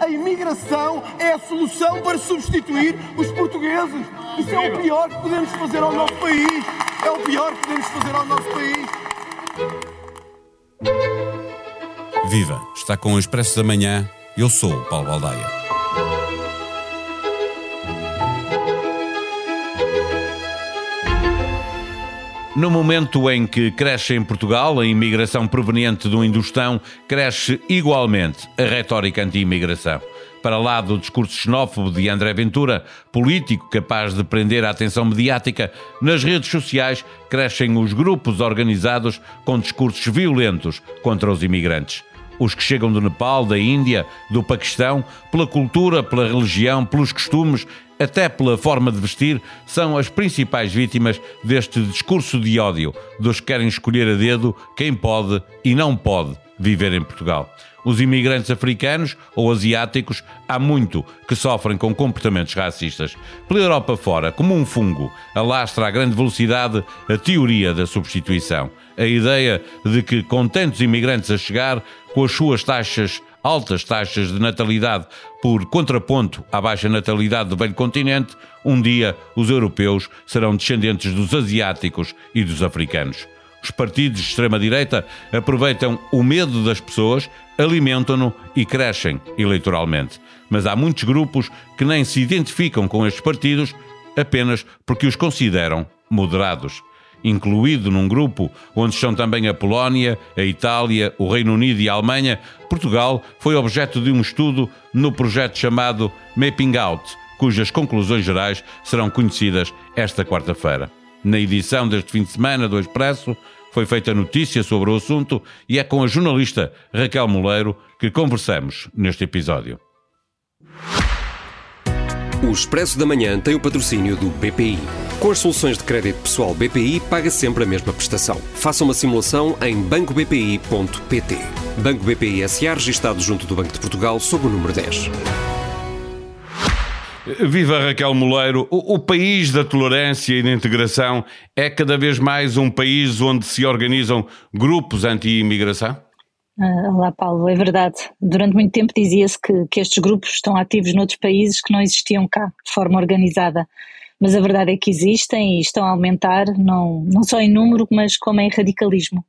a imigração é a solução para substituir os portugueses. Isso é o pior que podemos fazer ao nosso país. É o pior que podemos fazer ao nosso país. Viva! Está com o Expresso da Manhã. Eu sou o Paulo Baldaia. No momento em que cresce em Portugal a imigração proveniente do Indostão, cresce igualmente a retórica anti-imigração. Para lá do discurso xenófobo de André Ventura, político capaz de prender a atenção mediática, nas redes sociais crescem os grupos organizados com discursos violentos contra os imigrantes os que chegam do Nepal, da Índia, do Paquistão, pela cultura, pela religião, pelos costumes, até pela forma de vestir, são as principais vítimas deste discurso de ódio dos que querem escolher a dedo quem pode e não pode viver em Portugal. Os imigrantes africanos ou asiáticos há muito que sofrem com comportamentos racistas. Pela Europa fora, como um fungo, alastra a grande velocidade a teoria da substituição. A ideia de que, com tantos imigrantes a chegar, com as suas taxas, altas taxas de natalidade, por contraponto à baixa natalidade do velho continente, um dia os europeus serão descendentes dos asiáticos e dos africanos. Os partidos de extrema-direita aproveitam o medo das pessoas, alimentam-no e crescem eleitoralmente. Mas há muitos grupos que nem se identificam com estes partidos apenas porque os consideram moderados. Incluído num grupo onde estão também a Polónia, a Itália, o Reino Unido e a Alemanha, Portugal foi objeto de um estudo no projeto chamado Mapping Out, cujas conclusões gerais serão conhecidas esta quarta-feira. Na edição deste fim de semana do Expresso, foi feita notícia sobre o assunto e é com a jornalista Raquel Moleiro que conversamos neste episódio. O Expresso da Manhã tem o patrocínio do BPI. Com as soluções de crédito pessoal BPI, paga sempre a mesma prestação. Faça uma simulação em bancobpi.pt. Banco BPI SA, registado junto do Banco de Portugal, sob o número 10. Viva Raquel Moleiro. O, o, país da tolerância e da integração é cada vez mais um país onde se organizam grupos anti-imigração? Uh, olá, Paulo. É verdade. Durante muito tempo dizia-se que, que estes grupos estão ativos noutros países que não existiam cá, de forma organizada. Mas a verdade é que existem e estão a aumentar, não, não só em número, mas como em radicalismo.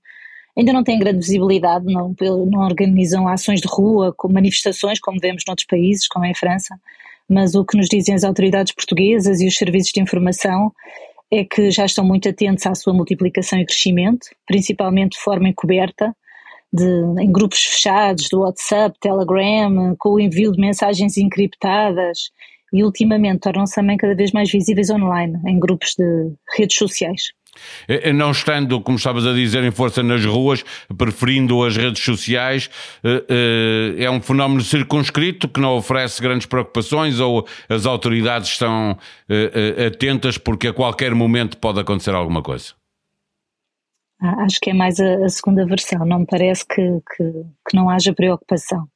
Ainda não têm grande visibilidade, não, não organizam ações de rua, com manifestações, como vemos noutros países, como em França mas o que nos dizem as autoridades portuguesas e os serviços de informação é que já estão muito atentos à sua multiplicação e crescimento, principalmente de forma encoberta, de, em grupos fechados do WhatsApp, Telegram, com o envio de mensagens encriptadas e ultimamente tornam-se também cada vez mais visíveis online, em grupos de redes sociais. É, é, não estando, como estavas a dizer, em força nas ruas, preferindo as redes sociais, é, é um fenómeno circunscrito que não oferece grandes preocupações ou as autoridades estão atentas porque a qualquer momento pode acontecer alguma coisa? Ah, acho que é mais a, segunda versão, não me parece que, que, que não haja preocupação.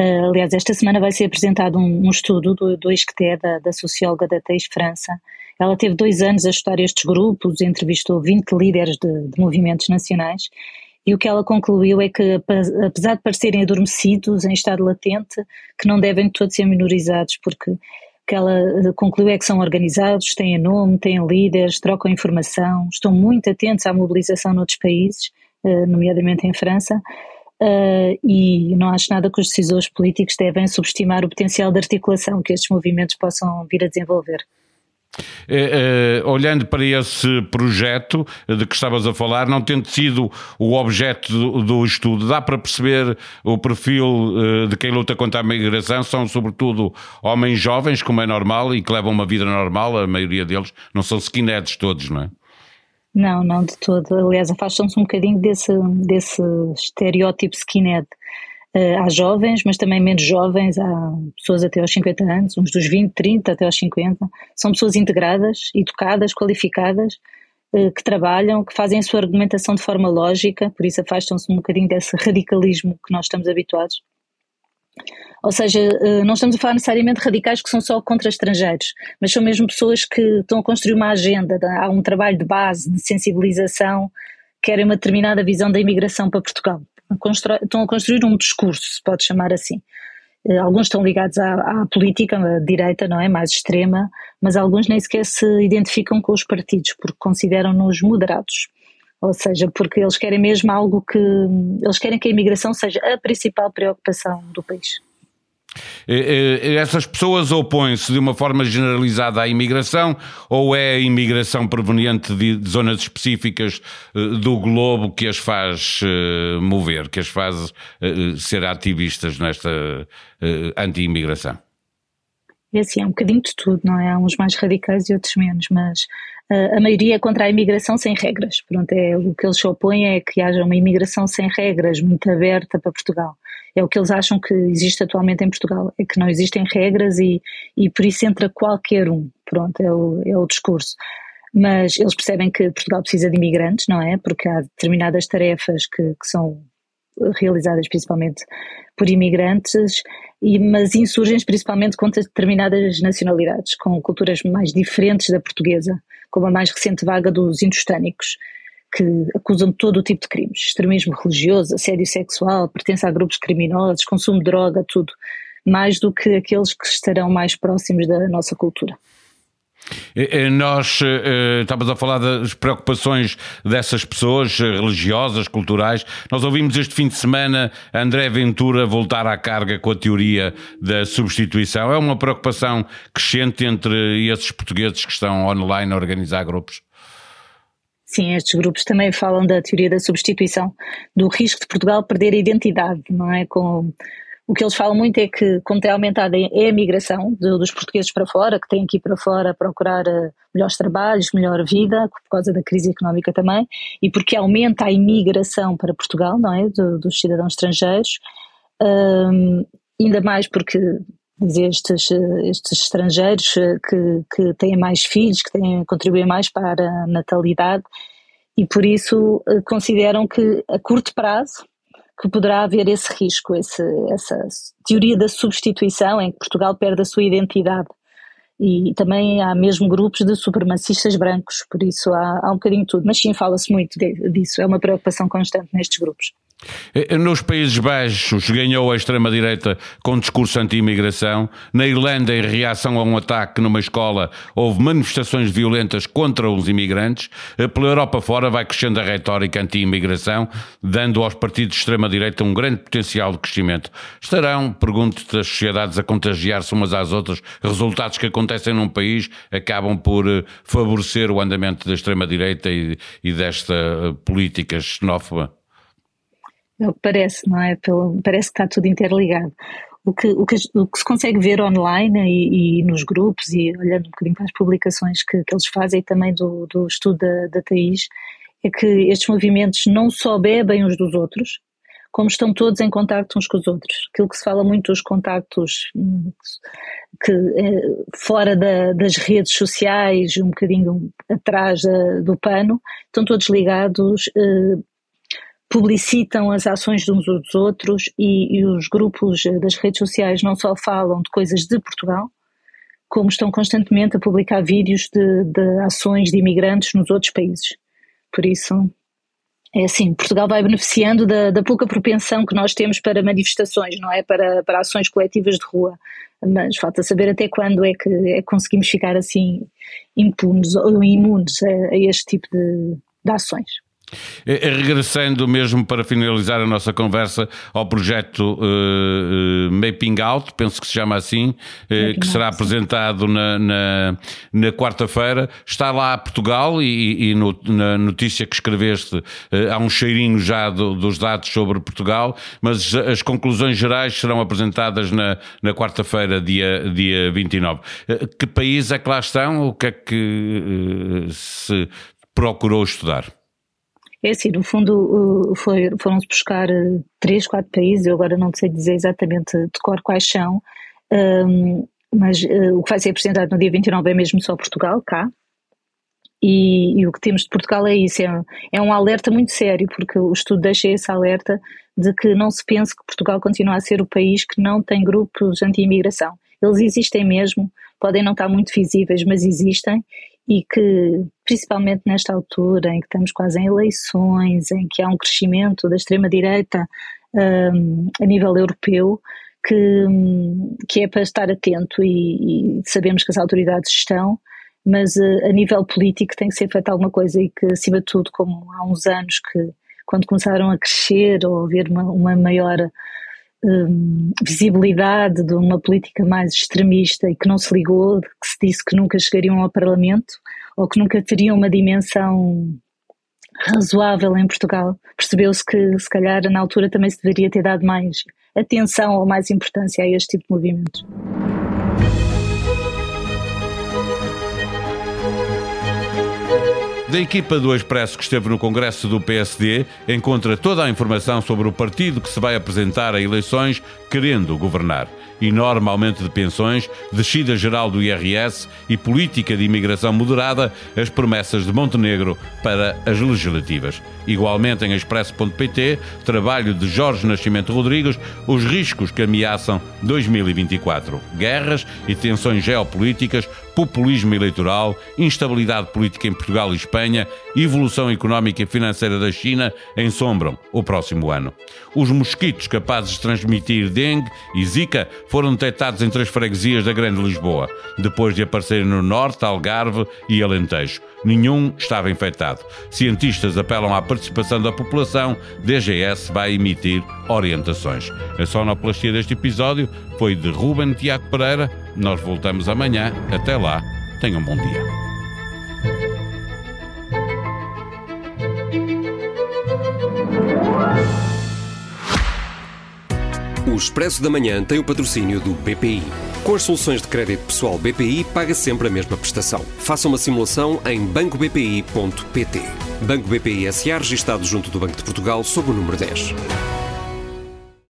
Uh, aliás, esta semana vai ser apresentado um, um estudo do, do ISCTE, da, da socióloga da TEIS França, ela teve dois anos a estudar estes grupos, entrevistou 20 líderes de, de movimentos nacionais e o que ela concluiu é que, apesar de parecerem adormecidos, em estado latente, que não devem todos ser minorizados, porque o que ela eh, concluiu é que são organizados, têm nome, têm líderes, trocam informação, estão muito atentos à mobilização noutros países, eh, nomeadamente em França, eh, e não acho nada que os decisores políticos devem subestimar o potencial de articulação que estes movimentos possam vir a desenvolver. É, é, olhando para esse projeto de que estavas a falar, não tendo sido o objeto do, do estudo, dá para perceber o perfil uh, de quem luta contra a migração? São sobretudo homens jovens, como é normal, e que levam uma vida normal, a maioria deles, não são skinheads todos, não é? Não, não de todo. Aliás, afastam-se um bocadinho desse, desse estereótipo skinhead. Uh, há jovens, mas também menos jovens, há pessoas até aos 50 anos, uns dos 20, 30 até aos 50. São pessoas integradas, educadas, qualificadas, uh, que trabalham, que fazem a sua argumentação de forma lógica, por isso afastam-se um bocadinho desse radicalismo que nós estamos habituados. Ou seja, uh, não estamos a falar necessariamente de radicais que são só contra estrangeiros, mas são mesmo pessoas que estão a construir uma agenda, há um trabalho de base, de sensibilização, querem uma determinada visão da imigração para Portugal estão a construir um discurso, se pode chamar assim. eh, alguns estão ligados à, à, política, à direita, não é? Mais extrema, mas alguns nem sequer se identificam com os partidos, porque consideram-nos moderados. Ou seja, porque eles querem mesmo algo que. Eles querem que a imigração seja a principal preocupação do país. Essas pessoas opõem-se de uma forma generalizada à imigração ou é a imigração proveniente de zonas específicas eh, do globo que as faz eh, mover, que as faz eh, ser ativistas nesta anti-imigração? É assim, é um bocadinho de tudo, não é? Há uns mais radicais e outros menos, mas uh, a maioria é contra a imigração sem regras. Pronto, é, o que eles se opõem é que haja uma imigração sem regras, muito aberta para Portugal. É o que eles acham que existe atualmente em Portugal, é que não existem regras e, e por isso entra qualquer um. Pronto, é o, é o discurso. Mas eles percebem que Portugal precisa de imigrantes, não é? Porque há determinadas tarefas que, que são realizadas principalmente por imigrantes, e, mas insurgem principalmente contra determinadas nacionalidades, com culturas mais diferentes da portuguesa, como a mais recente vaga dos indostânicos, que acusam todo o tipo de crimes, extremismo religioso, assédio sexual, pertença a grupos criminosos, consumo de droga, tudo, mais do que aqueles que estarão mais próximos da nossa cultura. Nós uh, estávamos a falar das preocupações dessas pessoas religiosas, culturais. Nós ouvimos este fim de semana André Ventura voltar à carga com a teoria da substituição. É uma preocupação crescente entre esses portugueses que estão online a organizar grupos? Sim, estes grupos também falam da teoria da substituição, do risco de Portugal perder a identidade, não é? Com o que eles falam muito é que, como tem aumentado, é a migração dos portugueses para fora, que têm que ir para fora procurar uh, melhores trabalhos, melhor vida, por causa da crise económica também, e porque aumenta a imigração para Portugal, não é? Do, dos cidadãos estrangeiros, um, ainda mais porque estes, estes estrangeiros eh, que, que têm mais filhos, que têm, contribuem mais para a natalidade, e por isso eh, consideram que a curto prazo que poderá haver esse risco, esse, essa teoria da substituição em que Portugal perde a sua identidade. E também há mesmo grupos de supremacistas brancos, por isso há, há um bocadinho de tudo. Mas sim, fala-se muito de, disso, é uma preocupação constante nestes grupos. Eh, nos Países Baixos ganhou a extrema-direita com discurso anti-imigração. Na Irlanda, em reação a um ataque numa escola, houve manifestações violentas contra os imigrantes. Eh, pela Europa fora vai crescendo a retórica anti-imigração, dando aos partidos de extrema-direita um grande potencial de crescimento. Estarão, pergunto-te, as sociedades a contagiar-se umas às outras? Resultados que acontecem num país acabam por eh, favorecer o andamento da extrema-direita e, e desta política xenófoba? É parece, não é? Parece que está tudo interligado. O que, o que, o que se consegue ver online e, e, nos grupos e olhando um bocadinho para as publicações que, que eles fazem e também do, do estudo da, da Thaís, é que estes movimentos não só bebem uns dos outros, como estão todos em contacto uns com os outros. Aquilo que se fala muito dos contactos hum, que é, fora da, das redes sociais, um bocadinho atrás do pano, estão todos ligados eh, publicitam as ações de uns dos outros e, e, os grupos das redes sociais não só falam de coisas de Portugal, como estão constantemente a publicar vídeos de, de ações de imigrantes nos outros países. Por isso, é assim, Portugal vai beneficiando da, da, pouca propensão que nós temos para manifestações, não é? Para, para ações coletivas de rua. Mas falta saber até quando é que é conseguimos ficar assim impunes ou imunes a, a este tipo de, de ações. Eh, eh, regressando mesmo para finalizar a nossa conversa ao projeto uh, Mapping Out, penso que se chama assim, uh, que será apresentado na, na, na quarta-feira. Está lá Portugal e, e no, na notícia que escreveste uh, há um cheirinho já do, dos dados sobre Portugal, mas as conclusões gerais serão apresentadas na, na quarta-feira, dia, dia 29. que país é que lá estão? O que é que se procurou estudar? É assim, no fundo foram-se buscar eh, três, quatro países, eu agora não sei dizer exatamente de cor quais são, um, mas uh, o que vai ser apresentado no dia 29 é mesmo só Portugal, cá, e, e, o que temos de Portugal é isso, é, é, um alerta muito sério, porque o estudo deixa esse alerta de que não se pense que Portugal continua a ser o país que não tem grupos anti-imigração. Eles existem mesmo, podem não estar muito visíveis, mas existem, e que, principalmente nesta altura em que estamos quase em eleições, em que há um crescimento da extrema-direita um, a nível europeu, que, que é para estar atento e, e sabemos que as autoridades estão, mas uh, a nível político tem que ser feita alguma coisa e que, acima de tudo, como há uns anos que, quando começaram a crescer ou haver uma, uma maior um, visibilidade de uma política mais extremista e que não se ligou, que se disse que nunca chegariam ao Parlamento ou que nunca teriam uma dimensão razoável em Portugal. Percebeu-se que, se calhar, na altura também se deveria ter dado mais atenção ou mais importância a este tipo de movimentos. Da equipa do Expresso que esteve no Congresso do PSD, encontra toda a informação sobre o partido que se vai apresentar a eleições querendo governar. Enorme aumento de pensões, descida geral do IRS e política de imigração moderada, as promessas de Montenegro para as legislativas. Igualmente em expresso.pt, trabalho de Jorge Nascimento Rodrigues, os riscos que ameaçam 2024. Guerras e tensões geopolíticas, populismo eleitoral, instabilidade política em Portugal e Espanha, evolução económica e financeira da China ensombram o próximo ano. Os mosquitos capazes de transmitir dengue e zika foram detectados em três freguesias da Grande Lisboa, depois de aparecerem no Norte, Algarve e Alentejo. Nenhum estava infectado. Cientistas apelam à participação da população. DGS vai emitir orientações. A sonoplastia deste episódio foi de Ruben Tiago Pereira. Nós voltamos amanhã. Até lá. Tenham um bom dia. O Expresso da Manhã tem o patrocínio do BPI. Com as soluções de crédito pessoal BPI, paga sempre a mesma prestação. Faça uma simulação em bancobpi.pt. Banco BPI SA, registado junto do Banco de Portugal, sob o número 10.